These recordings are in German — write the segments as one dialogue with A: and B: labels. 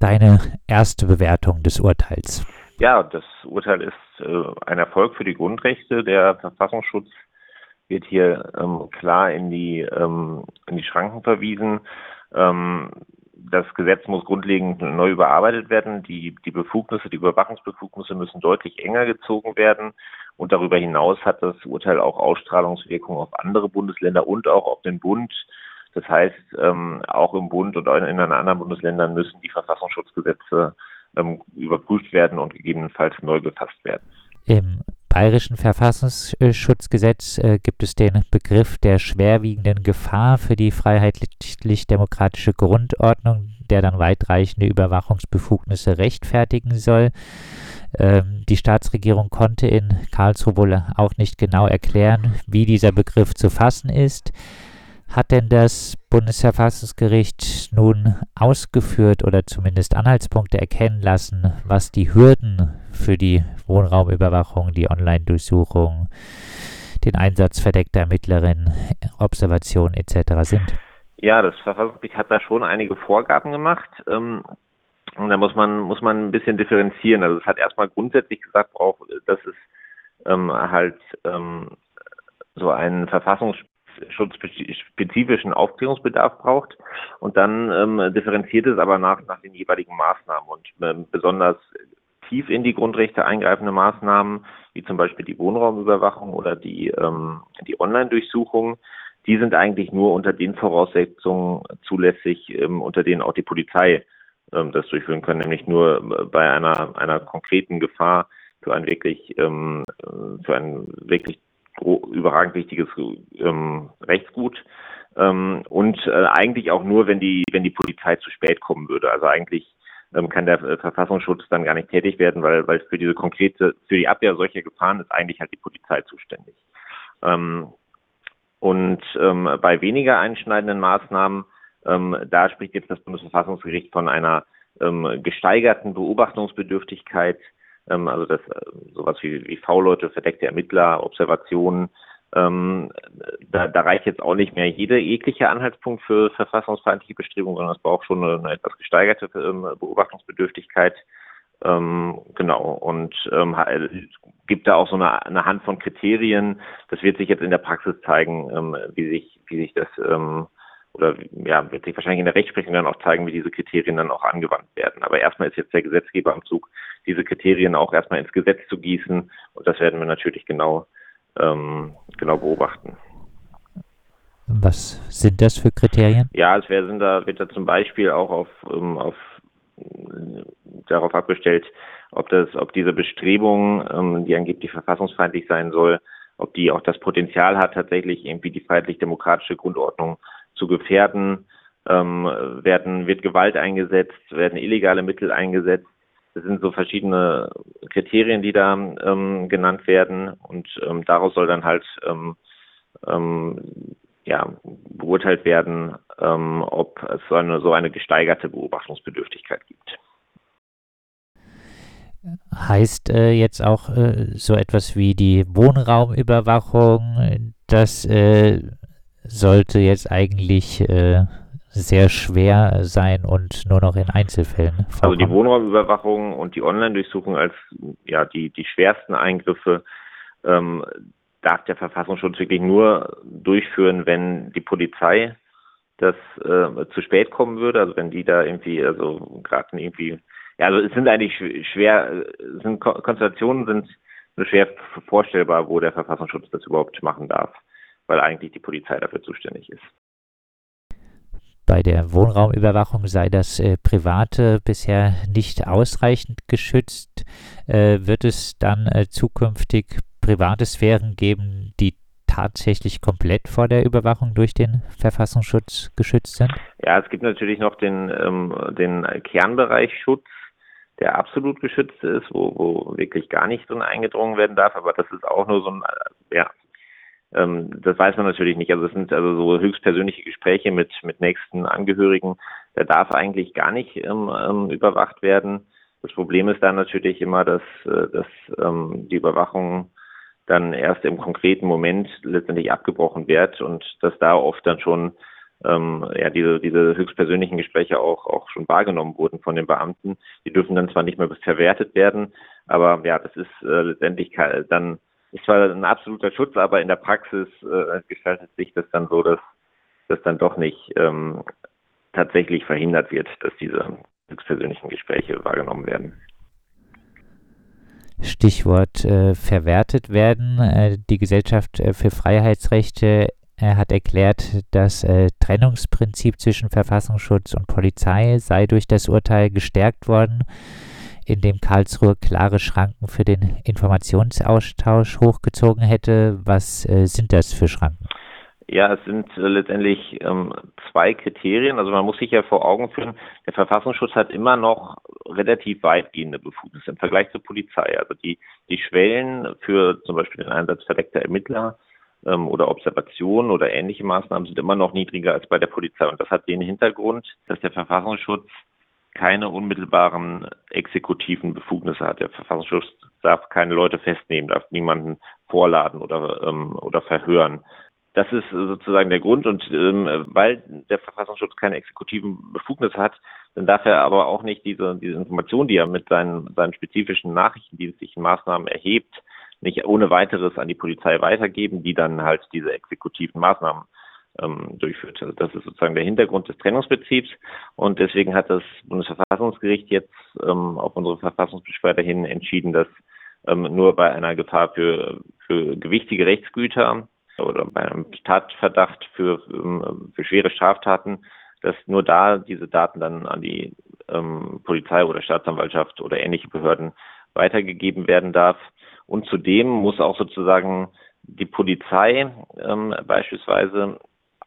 A: deine erste Bewertung des Urteils?
B: Ja, das Urteil ist äh, ein Erfolg für die Grundrechte. Der Verfassungsschutz wird hier ähm, klar in die, ähm, in die Schranken verwiesen. Ähm, das Gesetz muss grundlegend neu überarbeitet werden. Die, die Befugnisse, die Überwachungsbefugnisse müssen deutlich enger gezogen werden. Und darüber hinaus hat das Urteil auch Ausstrahlungswirkungen auf andere Bundesländer und auch auf den Bund. Das heißt, ähm, auch im Bund und in den anderen Bundesländern müssen die Verfassungsschutzgesetze ähm, überprüft werden und gegebenenfalls neu gefasst werden.
A: Im bayerischen Verfassungsschutzgesetz äh, gibt es den Begriff der schwerwiegenden Gefahr für die freiheitlich-demokratische Grundordnung, der dann weitreichende Überwachungsbefugnisse rechtfertigen soll. Ähm, die Staatsregierung konnte in Karlsruhe wohl auch nicht genau erklären, wie dieser Begriff zu fassen ist. Hat denn das Bundesverfassungsgericht nun ausgeführt oder zumindest Anhaltspunkte erkennen lassen, was die Hürden für die Wohnraumüberwachung, die Online-Durchsuchung, den Einsatz verdeckter Ermittlerinnen, Observation etc. sind?
B: Ja, das Verfassungsgericht hat da schon einige Vorgaben gemacht. Ähm, und da muss man, muss man ein bisschen differenzieren. Also es hat erstmal grundsätzlich gesagt, braucht, dass es ähm, halt ähm, so einen verfassungsschutzspezifischen Aufklärungsbedarf braucht. Und dann ähm, differenziert es aber nach, nach den jeweiligen Maßnahmen. Und ähm, besonders tief in die Grundrechte eingreifende Maßnahmen, wie zum Beispiel die Wohnraumüberwachung oder die, ähm, die Online-Durchsuchung, die sind eigentlich nur unter den Voraussetzungen zulässig, ähm, unter denen auch die Polizei ähm, das durchführen kann, nämlich nur bei einer, einer konkreten Gefahr für ein wirklich, ähm, für ein wirklich überragend wichtiges ähm, Rechtsgut. Ähm, und äh, eigentlich auch nur, wenn die, wenn die Polizei zu spät kommen würde. Also eigentlich ähm, kann der äh, Verfassungsschutz dann gar nicht tätig werden, weil, weil für diese konkrete, für die Abwehr solcher Gefahren ist eigentlich halt die Polizei zuständig. Ähm, und ähm, bei weniger einschneidenden Maßnahmen, ähm, da spricht jetzt das Bundesverfassungsgericht von einer ähm, gesteigerten Beobachtungsbedürftigkeit, ähm, also das äh, sowas wie, wie V-Leute, verdeckte Ermittler, Observationen, ähm, da, da reicht jetzt auch nicht mehr jede jegliche Anhaltspunkt für verfassungsfeindliche Bestrebungen, sondern es braucht schon eine, eine etwas gesteigerte ähm, Beobachtungsbedürftigkeit. Ähm, genau, und ähm, gibt da auch so eine, eine Hand von Kriterien. Das wird sich jetzt in der Praxis zeigen, ähm, wie sich, wie sich das ähm, oder ja, wird sich wahrscheinlich in der Rechtsprechung dann auch zeigen, wie diese Kriterien dann auch angewandt werden. Aber erstmal ist jetzt der Gesetzgeber am Zug, diese Kriterien auch erstmal ins Gesetz zu gießen. Und das werden wir natürlich genau ähm, genau beobachten.
A: Was sind das für Kriterien?
B: Ja, es sind da, wird da zum Beispiel auch auf, ähm, auf darauf abgestellt, ob das, ob diese Bestrebung, ähm, die angeblich verfassungsfeindlich sein soll, ob die auch das Potenzial hat, tatsächlich irgendwie die freiheitlich-demokratische Grundordnung zu gefährden. Ähm, werden, wird Gewalt eingesetzt, werden illegale Mittel eingesetzt, das sind so verschiedene Kriterien, die da ähm, genannt werden und ähm, daraus soll dann halt ähm, ähm ja, beurteilt werden, ähm, ob es so eine, so eine gesteigerte Beobachtungsbedürftigkeit gibt.
A: Heißt äh, jetzt auch äh, so etwas wie die Wohnraumüberwachung, das äh, sollte jetzt eigentlich äh, sehr schwer sein und nur noch in Einzelfällen
B: vorkommen. Also die Wohnraumüberwachung und die Online-Durchsuchung als ja die, die schwersten Eingriffe ähm, darf der Verfassungsschutz wirklich nur durchführen, wenn die Polizei das äh, zu spät kommen würde, also wenn die da irgendwie, also gerade irgendwie, ja, also es sind eigentlich schwer, sind Konstellationen sind schwer vorstellbar, wo der Verfassungsschutz das überhaupt machen darf, weil eigentlich die Polizei dafür zuständig ist
A: bei der Wohnraumüberwachung sei das äh, Private bisher nicht ausreichend geschützt. Äh, wird es dann äh, zukünftig private Sphären geben, die tatsächlich komplett vor der Überwachung durch den Verfassungsschutz geschützt sind?
B: Ja, es gibt natürlich noch den, ähm, den Kernbereich Schutz, der absolut geschützt ist, wo, wo wirklich gar nicht drin eingedrungen werden darf, aber das ist auch nur so ein, ja, ähm, das weiß man natürlich nicht. Also es sind also so höchstpersönliche Gespräche mit, mit nächsten Angehörigen. Da darf eigentlich gar nicht ähm, ähm, überwacht werden. Das Problem ist dann natürlich immer, dass, äh, dass ähm, die Überwachung dann erst im konkreten Moment letztendlich abgebrochen wird und dass da oft dann schon ähm, ja, diese, diese höchstpersönlichen Gespräche auch, auch schon wahrgenommen wurden von den Beamten. Die dürfen dann zwar nicht mehr verwertet werden, aber ja, das ist äh, letztendlich dann, ist zwar ein absoluter Schutz, aber in der Praxis äh, gestaltet sich das dann so, dass das dann doch nicht ähm, tatsächlich verhindert wird, dass diese höchstpersönlichen Gespräche wahrgenommen werden.
A: Stichwort äh, verwertet werden. Äh, die Gesellschaft äh, für Freiheitsrechte er hat erklärt, das äh, Trennungsprinzip zwischen Verfassungsschutz und Polizei sei durch das Urteil gestärkt worden, in dem Karlsruhe klare Schranken für den Informationsaustausch hochgezogen hätte. Was äh, sind das für Schranken?
B: Ja, es sind äh, letztendlich ähm, zwei Kriterien. Also man muss sich ja vor Augen führen, der Verfassungsschutz hat immer noch relativ weitgehende Befugnisse im Vergleich zur Polizei. Also die, die Schwellen für zum Beispiel den Einsatz verdeckter Ermittler ähm, oder Observationen oder ähnliche Maßnahmen sind immer noch niedriger als bei der Polizei. Und das hat den Hintergrund, dass der Verfassungsschutz keine unmittelbaren exekutiven Befugnisse hat. Der Verfassungsschutz darf keine Leute festnehmen, darf niemanden vorladen oder, ähm, oder verhören. Das ist sozusagen der Grund. Und ähm, weil der Verfassungsschutz keine exekutiven Befugnisse hat, dann darf er aber auch nicht diese, diese Information, die er mit seinen, seinen spezifischen nachrichtendienstlichen Maßnahmen erhebt, nicht ohne weiteres an die Polizei weitergeben, die dann halt diese exekutiven Maßnahmen ähm, durchführt. Also das ist sozusagen der Hintergrund des Trennungsprinzips und deswegen hat das Bundesverfassungsgericht jetzt ähm, auf unsere Verfassungsbeschwerde hin entschieden, dass ähm, nur bei einer Gefahr für, für gewichtige Rechtsgüter oder bei einem Tatverdacht für, ähm, für schwere Straftaten, dass nur da diese Daten dann an die ähm, Polizei oder Staatsanwaltschaft oder ähnliche Behörden weitergegeben werden darf. Und zudem muss auch sozusagen die Polizei ähm, beispielsweise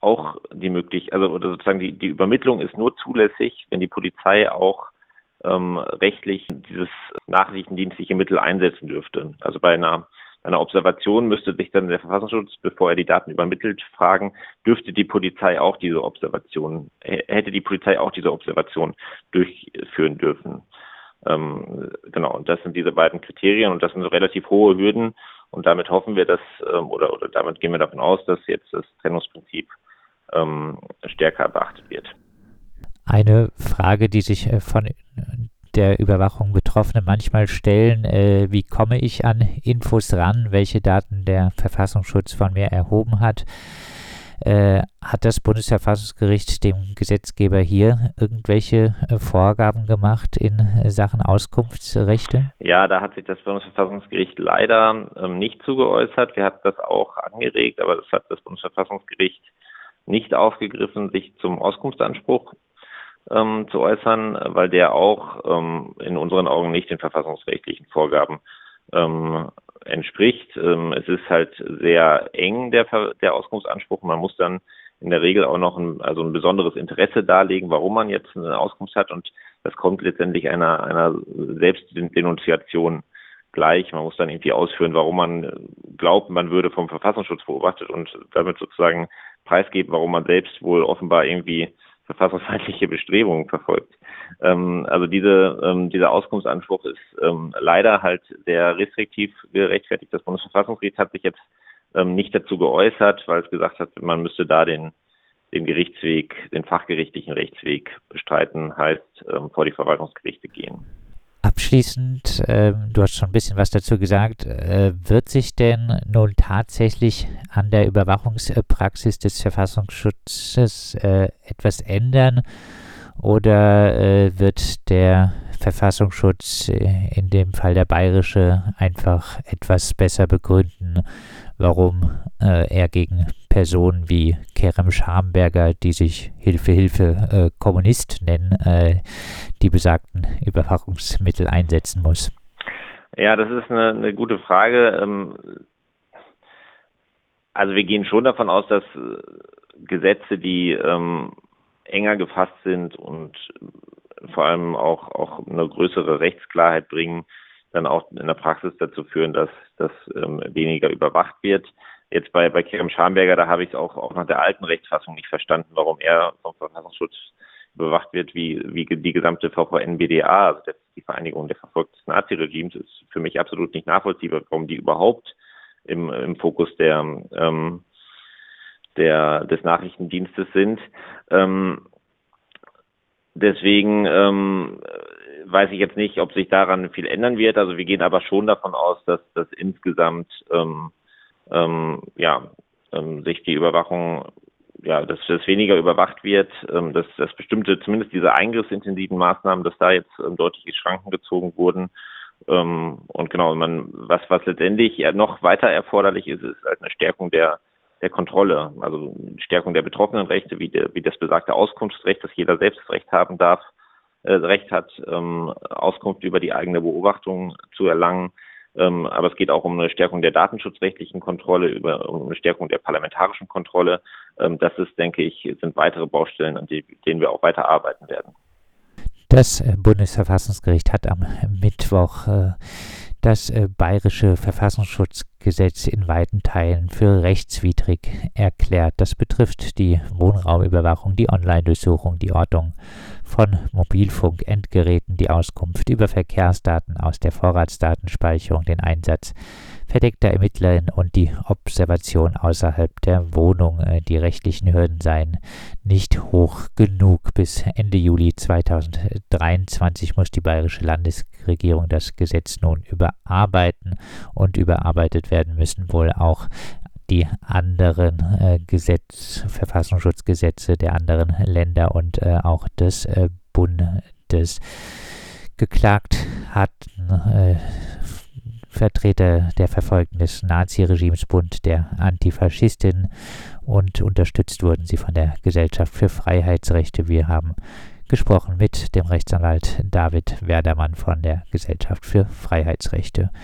B: auch die Möglichkeit, also oder sozusagen die, die Übermittlung ist nur zulässig, wenn die Polizei auch ähm, rechtlich dieses nachrichtendienstliche Mittel einsetzen dürfte. Also bei einer, einer Observation müsste sich dann der Verfassungsschutz, bevor er die Daten übermittelt, fragen, dürfte die Polizei auch diese Observation, hätte die Polizei auch diese Observation durchführen dürfen. Ähm, genau, und das sind diese beiden Kriterien und das sind so relativ hohe Hürden und damit hoffen wir, dass ähm, oder, oder damit gehen wir davon aus, dass jetzt das Trennungsprinzip ähm, stärker beachtet wird.
A: Eine Frage, die sich äh, von der Überwachung Betroffene manchmal stellen, äh, wie komme ich an Infos ran, welche Daten der Verfassungsschutz von mir erhoben hat. Äh, hat das Bundesverfassungsgericht dem Gesetzgeber hier irgendwelche äh, Vorgaben gemacht in äh, Sachen Auskunftsrechte?
B: Ja, da hat sich das Bundesverfassungsgericht leider ähm, nicht zugeäußert. Wir hatten das auch angeregt, aber das hat das Bundesverfassungsgericht nicht aufgegriffen, sich zum Auskunftsanspruch ähm, zu äußern, weil der auch ähm, in unseren Augen nicht den verfassungsrechtlichen Vorgaben ähm, entspricht. Ähm, es ist halt sehr eng, der, der Auskunftsanspruch. Man muss dann in der Regel auch noch ein, also ein besonderes Interesse darlegen, warum man jetzt eine Auskunft hat. Und das kommt letztendlich einer, einer Selbstdenunziation gleich. Man muss dann irgendwie ausführen, warum man glaubt, man würde vom Verfassungsschutz beobachtet und damit sozusagen preisgeben, warum man selbst wohl offenbar irgendwie verfassungsfeindliche Bestrebungen verfolgt. Ähm, also diese, ähm, dieser Auskunftsanspruch ist ähm, leider halt sehr restriktiv gerechtfertigt. Das Bundesverfassungsgericht hat sich jetzt ähm, nicht dazu geäußert, weil es gesagt hat, man müsste da den, den Gerichtsweg, den fachgerichtlichen Rechtsweg bestreiten, heißt ähm, vor die Verwaltungsgerichte gehen.
A: Abschließend, äh, du hast schon ein bisschen was dazu gesagt, äh, wird sich denn nun tatsächlich an der Überwachungspraxis des Verfassungsschutzes äh, etwas ändern? Oder äh, wird der Verfassungsschutz, äh, in dem Fall der bayerische, einfach etwas besser begründen, warum äh, er gegen Personen wie Kerem Schamberger, die sich Hilfe, Hilfe äh, Kommunist nennen, die besagten Überwachungsmittel einsetzen muss?
B: Ja, das ist eine, eine gute Frage. Ähm, also wir gehen schon davon aus, dass äh, Gesetze, die ähm, enger gefasst sind und vor allem auch, auch eine größere Rechtsklarheit bringen, dann auch in der Praxis dazu führen, dass, dass ähm, weniger überwacht wird. Jetzt bei, bei Kerem Schamberger, da habe ich es auch, auch nach der alten Rechtsfassung nicht verstanden, warum er vom Verfassungsschutz überwacht wird, wie, wie die gesamte VVN-BDA, also die Vereinigung der Verfolgten Naziregimes, ist für mich absolut nicht nachvollziehbar, warum die überhaupt im, im Fokus der, ähm, der, des Nachrichtendienstes sind. Ähm, deswegen ähm, weiß ich jetzt nicht, ob sich daran viel ändern wird. Also wir gehen aber schon davon aus, dass das insgesamt ähm, ähm, ja, ähm, sich die Überwachung, ja, dass das weniger überwacht wird, ähm, dass, dass bestimmte, zumindest diese eingriffsintensiven Maßnahmen, dass da jetzt ähm, deutliche Schranken gezogen wurden. Ähm, und genau, man, was, was letztendlich ja noch weiter erforderlich ist, ist halt eine Stärkung der der Kontrolle, also Stärkung der Betroffenenrechte, wie, der, wie das besagte Auskunftsrecht, dass jeder selbst Recht haben darf, äh, Recht hat, ähm, Auskunft über die eigene Beobachtung zu erlangen. Ähm, aber es geht auch um eine Stärkung der datenschutzrechtlichen Kontrolle, über, um eine Stärkung der parlamentarischen Kontrolle. Ähm, das ist, denke ich, sind weitere Baustellen, an denen wir auch weiter arbeiten werden.
A: Das äh, Bundesverfassungsgericht hat am Mittwoch äh, das äh, bayerische Verfassungsschutzgesetz in weiten Teilen für rechtswidrig erklärt. Das betrifft die Wohnraumüberwachung, die Online-Durchsuchung, die Ortung von Mobilfunkendgeräten, die Auskunft über Verkehrsdaten aus der Vorratsdatenspeicherung, den Einsatz verdeckter Ermittlerinnen und die Observation außerhalb der Wohnung. Äh, die rechtlichen Hürden seien nicht hoch genug. Bis Ende Juli 2023 muss die bayerische Landesregierung das Gesetz nun überarbeiten und überarbeitet werden müssen wohl auch die anderen äh, Gesetz, Verfassungsschutzgesetze der anderen Länder und äh, auch des äh, Bundes. Geklagt hatten äh, Vertreter der Verfolgten des Naziregimes Bund der Antifaschistin und unterstützt wurden sie von der Gesellschaft für Freiheitsrechte. Wir haben gesprochen mit dem Rechtsanwalt David Werdermann von der Gesellschaft für Freiheitsrechte.